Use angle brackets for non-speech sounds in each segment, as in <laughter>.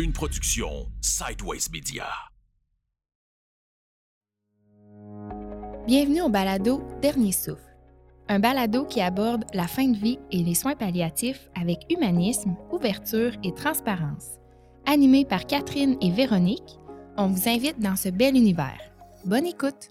Une production Sideways Media. Bienvenue au balado Dernier souffle. Un balado qui aborde la fin de vie et les soins palliatifs avec humanisme, ouverture et transparence. Animé par Catherine et Véronique, on vous invite dans ce bel univers. Bonne écoute!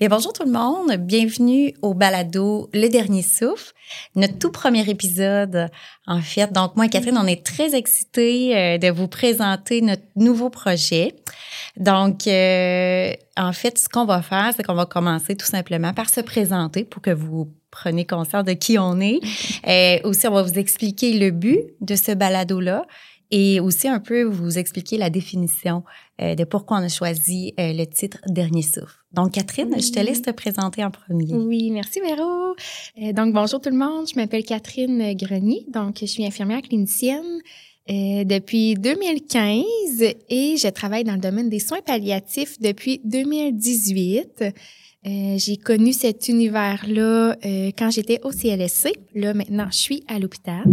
Et bonjour tout le monde, bienvenue au balado Le Dernier Souffle, notre tout premier épisode en fait. Donc moi et Catherine, on est très excités euh, de vous présenter notre nouveau projet. Donc euh, en fait, ce qu'on va faire, c'est qu'on va commencer tout simplement par se présenter pour que vous preniez conscience de qui on est. Et euh, aussi, on va vous expliquer le but de ce balado-là et aussi un peu vous expliquer la définition euh, de pourquoi on a choisi euh, le titre Dernier souffle. Donc, Catherine, je te laisse te présenter en premier. Oui, merci Véro. Euh, donc, bonjour tout le monde. Je m'appelle Catherine Grenier. Donc, je suis infirmière clinicienne depuis 2015 et je travaille dans le domaine des soins palliatifs depuis 2018. j'ai connu cet univers-là quand j'étais au CLSC. Là, maintenant, je suis à l'hôpital.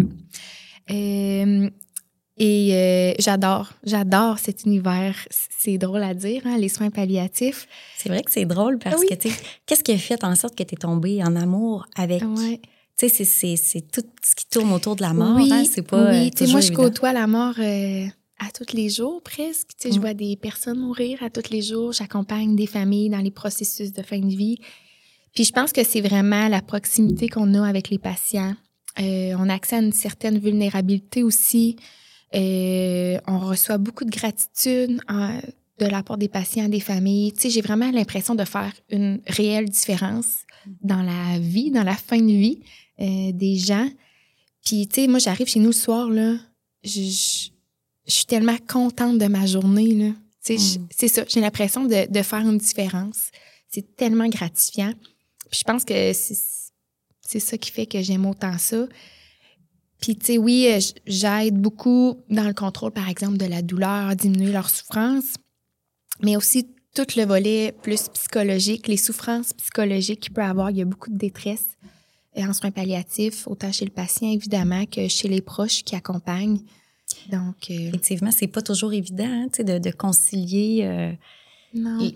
Et euh, j'adore, j'adore cet univers. C'est drôle à dire, hein, les soins palliatifs. C'est vrai que c'est drôle parce que, tu sais, qu'est-ce qui a fait en sorte que tu es tombée en amour avec? Ouais. Tu sais, c'est tout ce qui tourne autour de la mort. Oui, hein, c'est pas. Oui, euh, tu sais, moi, je côtoie la mort euh, à tous les jours presque. Tu sais, je mm. vois des personnes mourir à tous les jours. J'accompagne des familles dans les processus de fin de vie. Puis je pense que c'est vraiment la proximité qu'on a avec les patients. on a accès à une certaine vulnérabilité aussi. Euh, on reçoit beaucoup de gratitude hein, de la part des patients, des familles. Tu sais, j'ai vraiment l'impression de faire une réelle différence dans la vie, dans la fin de vie euh, des gens. Puis, tu sais, moi, j'arrive chez nous le soir, là, je, suis tellement contente de ma journée, là. Tu sais, mm. c'est ça, j'ai l'impression de, de, faire une différence. C'est tellement gratifiant. Puis je pense que c'est ça qui fait que j'aime autant ça. Puis, tu sais, oui, euh, j'aide beaucoup dans le contrôle, par exemple, de la douleur, diminuer leur souffrance, mais aussi tout le volet plus psychologique, les souffrances psychologiques qu'il peut avoir. Il y a beaucoup de détresse euh, en soins palliatifs, autant chez le patient, évidemment, que chez les proches qui accompagnent. Donc, euh, Effectivement, c'est pas toujours évident hein, de, de concilier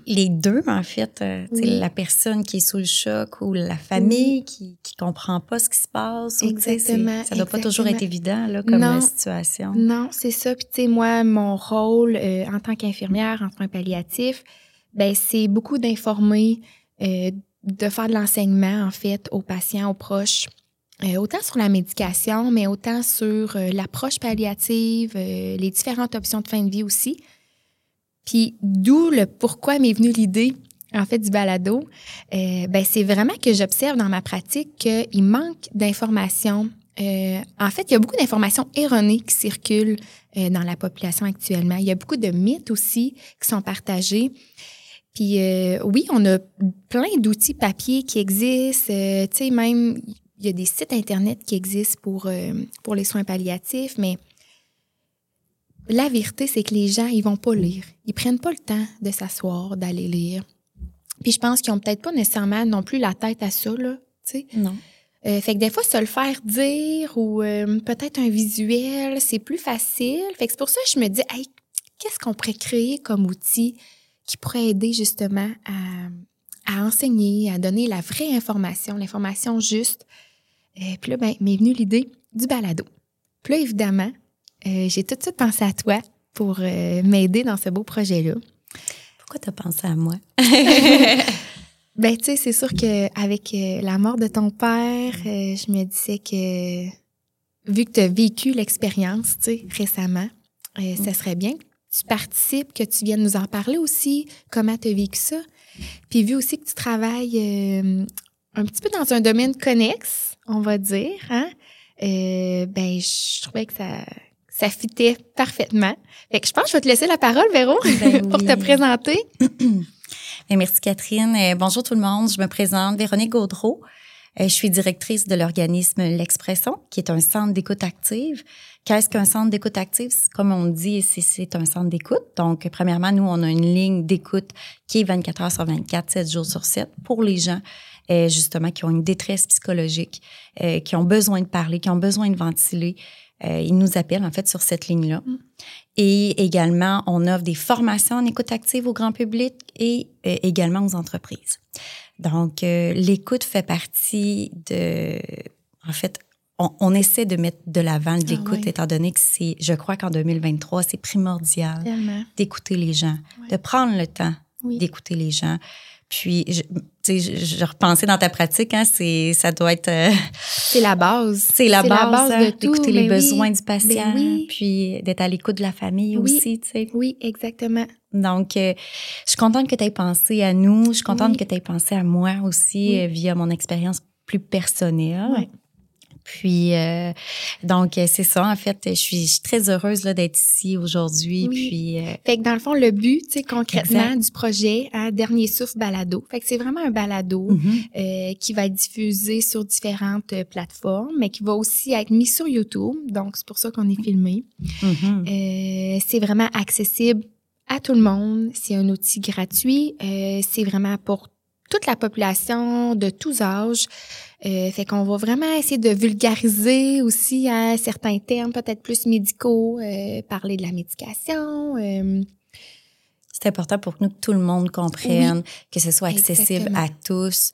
les deux, en fait, euh, la personne qui est sous le choc ou la famille qui qui comprend pas ce qui se passe. Exactement. ça doit pas toujours être évident là, comme situation. Non, c'est ça. Puis tu sais, moi, mon rôle euh, en tant qu'infirmière en soins palliatifs, ben c'est beaucoup d'informer, euh, de faire de l'enseignement en fait aux patients, aux proches. autant sur la médication, mais autant sur l'approche palliative, les différentes options de fin de vie aussi. Puis d'où le pourquoi m'est venue l'idée en fait du balado. Euh, ben c'est vraiment que j'observe dans ma pratique qu'il manque d'informations. Euh, en fait, il y a beaucoup d'informations erronées qui circulent euh, dans la population actuellement. Il y a beaucoup de mythes aussi qui sont partagés. Puis oui, on a plein d'outils papier qui existent. Tu sais, même il y a des sites internet qui existent pour pour les soins palliatifs, mais la vérité, c'est que les gens, ils vont pas lire. Ils prennent pas le temps de s'asseoir, d'aller lire. Puis je pense qu'ils ont peut-être pas nécessairement non plus la tête à ça, là, tu sais. Non. Euh, fait que des fois, se le faire dire ou euh, peut-être un visuel, c'est plus facile. Fait que c'est pour ça que je me dis, hey, qu'est-ce qu'on pourrait créer comme outil qui pourrait aider justement à, à enseigner, à donner la vraie information, l'information juste? Euh, puis là, ben, m'est venue l'idée du balado. Puis là, évidemment, j'ai tout de suite pensé à toi pour euh, m'aider dans ce beau projet-là. Pourquoi tu as pensé à moi? <laughs> <laughs> ben, tu sais, c'est sûr qu'avec euh, la mort de ton père, je me disais que vu que tu as vécu l'expérience, tu sais, récemment, ça serait bien que tu participes, que tu viennes nous en parler aussi, comment tu as vécu ça. Puis vu aussi que tu travailles un petit peu dans un domaine connexe, on va dire, hein, ben, je trouvais que ça ça fitait parfaitement. Fait que je pense que je vais te laisser la parole, Véro, ben <laughs> pour te présenter. <clears throat> Ben, merci, Catherine. Euh, bonjour tout le monde. Je me présente Véronique Gaudreau. Euh, je suis directrice de l'organisme L'Expression, qui est un centre d'écoute active. Qu'est-ce qu'un centre d'écoute active? Comme on dit, c'est un centre d'écoute. Donc, premièrement, nous, on a une ligne d'écoute qui est 24 heures sur 24, 7 jours sur 7 pour les gens euh, justement qui ont une détresse psychologique, qui ont besoin de parler, qui ont besoin de ventiler, euh, ils nous appellent en fait sur cette ligne-là. Mm. Et également, on offre des formations en écoute active au grand public et euh, également aux entreprises. Donc, euh, l'écoute fait partie de... En fait, on, on essaie de mettre de l'avant l'écoute, ouais. étant donné que c'est, je crois qu'en 2023, c'est primordial d'écouter les gens, de prendre le temps Oui. d'écouter les gens. Puis, je, tu sais, je, je repensais dans ta pratique, hein, c'est, ça doit être, euh, C'est la base. <laughs> c'est la base, hein, de tout. d'écouter les ben oui. besoins du patient, Ben oui. puis d'être à l'écoute de la famille Oui. aussi, tu sais. Oui, exactement. Donc, euh, je suis contente que tu aies pensé à nous. Je suis contente que tu aies pensé à moi aussi euh, via mon expérience plus personnelle. Puis, euh, donc, euh, c'est ça, en fait. Je suis, je suis très heureuse d'être ici aujourd'hui. Oui. Puis, euh, Fait que dans le fond, le but, tu sais, concrètement, Exact. du projet, hein, Dernier Souffle Balado. Fait que c'est vraiment un balado mhm. euh, qui va être diffusé sur différentes plateformes, mais qui va aussi être mis sur YouTube. Donc, c'est pour ça qu'on est filmé. Mhm. C'est vraiment accessible à tout le monde. C'est un outil gratuit. C'est vraiment pour toute la population de tous âges. Euh, fait qu'on va vraiment essayer de vulgariser aussi hein, certains termes peut-être plus médicaux, euh, parler de la médication. euh, C'est important pour nous que tout le monde comprenne, que ce soit accessible Exactement. à tous.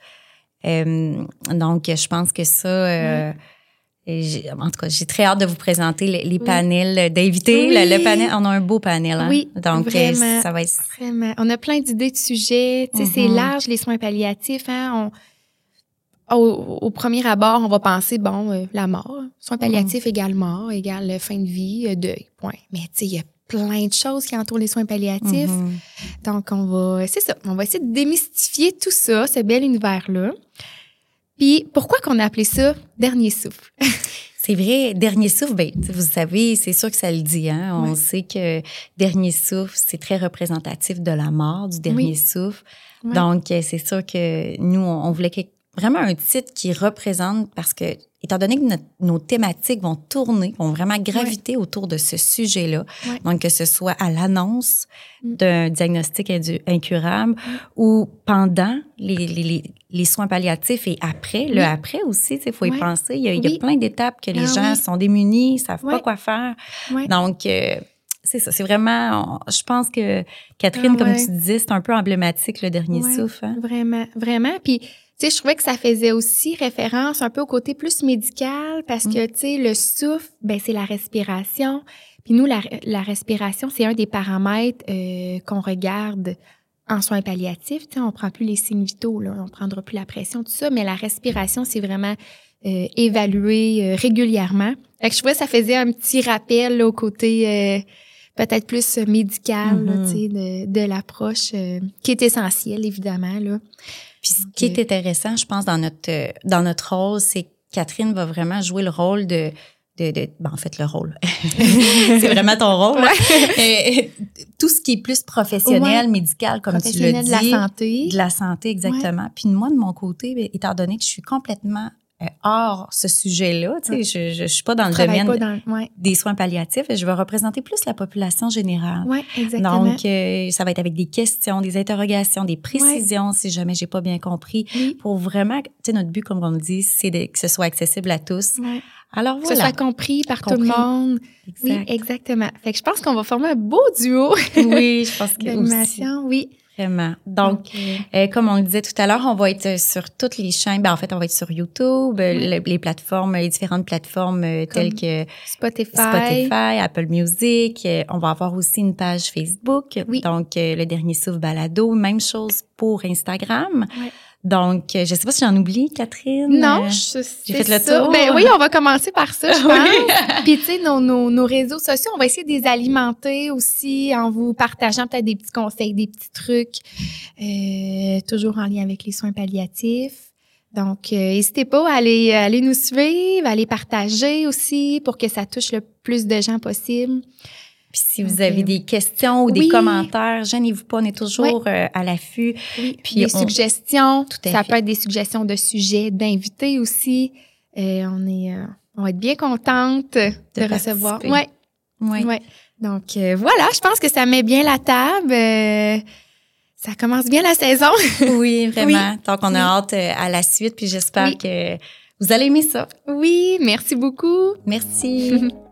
Euh, donc, je pense que ça, et en tout cas, j'ai très hâte de vous présenter les, les panels d'invités. Oui. Le, le panel, on a un beau panel. Hein? Oui, donc, euh, vraiment. ça va être. Vraiment. On a plein d'idées de sujets. Tu sais, c'est Mhm. large, les soins palliatifs. Hein? On, au, au premier abord, on va penser, bon, euh, la mort. Soins palliatifs égale mort, égale fin de vie, euh, deuil, point. Mais tu sais, il y a plein de choses qui entourent les soins palliatifs. Mhm. Donc, on va, c'est ça, on va essayer de démystifier tout ça, ce bel univers-là. Puis, pourquoi qu'on a appelé ça Dernier souffle? <laughs> C'est vrai, dernier souffle, ben, vous savez, c'est sûr que ça le dit. Hein? On sait que dernier souffle, c'est très représentatif de la mort, du dernier Oui. souffle. Donc, euh, c'est sûr que nous, on, on voulait que- vraiment un titre qui représente, parce que, étant donné que notre- nos thématiques vont tourner, vont vraiment graviter autour de ce sujet-là, donc que ce soit à l'annonce Mm. d'un diagnostic incurable ou pendant les, les, les, les soins palliatifs et après, le après aussi, il faut y penser. Il y a, il y a Oui. plein d'étapes que les Ah gens sont démunis, savent pas quoi faire. Donc, euh, c'est ça. C'est vraiment, on- je pense que Catherine, Ah comme tu disais, c'est un peu emblématique, le dernier souffle. hein. Vraiment, vraiment. Puis, tu sais, je trouvais que ça faisait aussi référence un peu au côté plus médical parce Mm. que, tu sais, le souffle, ben, c'est la respiration. Puis nous, la, la respiration, c'est un des paramètres euh, qu'on regarde en soins palliatifs. Tu sais, on prend plus les signes vitaux, là, on prendra plus la pression, tout ça, mais la respiration, c'est vraiment euh, évalué euh, régulièrement. Fait que je trouvais que ça faisait un petit rappel là, au côté euh, peut-être plus médical, là, Mhm. tu sais, de, de l'approche euh, qui est essentielle, évidemment. Là. Puis ce qui est intéressant, je pense, dans notre, euh, dans notre rôle, c'est que Catherine va vraiment jouer le rôle de. de, de ben, en fait, le rôle. <laughs> c'est vraiment ton rôle. <laughs> Euh, tout ce qui est plus professionnel, Ouais. médical, comme tu le dis. de la santé. De la santé, exactement. Puis moi, de mon côté, ben, étant donné que je suis complètement euh, hors ce sujet-là, tu sais, je, je, je suis pas dans le domaine pas dans... Ouais, des soins palliatifs, je vais représenter plus la population générale. ouais, exactement. Donc, euh, ça va être avec des questions, des interrogations, des précisions, si jamais j'ai pas bien compris. oui, Pour vraiment, tu sais, notre but, comme on le dit, c'est de- que ce soit accessible à tous. ouais. Alors Que ce voilà. soit compris par tout le monde. Oui, Exact. exactement. Fait que je pense qu'on va former un beau duo Oui, je pense <laughs> que aussi. Oui. Vraiment. Donc, euh, euh, comme on le disait tout à l'heure, on va être sur toutes les chaînes. Ben, en fait, on va être sur YouTube, euh, Oui. le- les plateformes, les différentes plateformes euh, telles que Spotify. Spotify, Apple Music. Euh, on va avoir aussi une page Facebook. Oui. Donc, euh, le dernier souffle balado. Même chose pour Instagram. Ouais. Donc, euh, je sais pas si j'en oublie, Catherine. Non, Euh, j'ai fait le tour. Ben oui, on va commencer par ça, je <laughs> pense. Puis, tu sais, nos, nos, nos réseaux sociaux, on va essayer de les alimenter aussi en vous partageant peut-être des petits conseils, des petits trucs, euh, toujours en lien avec les soins palliatifs. Donc, euh, n'hésitez pas à aller, à aller nous suivre, à aller partager aussi pour que ça touche le plus de gens possible. Puis si vous avez des questions ou des oui. commentaires, gênez-vous pas, on est toujours euh, à l'affût. Oui, Puis des on- suggestions. Tout à ça fait. peut être des suggestions de sujets, d'invités aussi. Euh, on est, euh, on va être bien contente de, recevoir. Ouais, Oui. ouais. Donc euh, voilà, je pense que ça met bien la table. Euh, ça commence bien la saison. <laughs> Oui, vraiment. Donc, on a hâte à la suite, puis j'espère que vous allez aimer ça. oui, merci beaucoup. Merci. <laughs>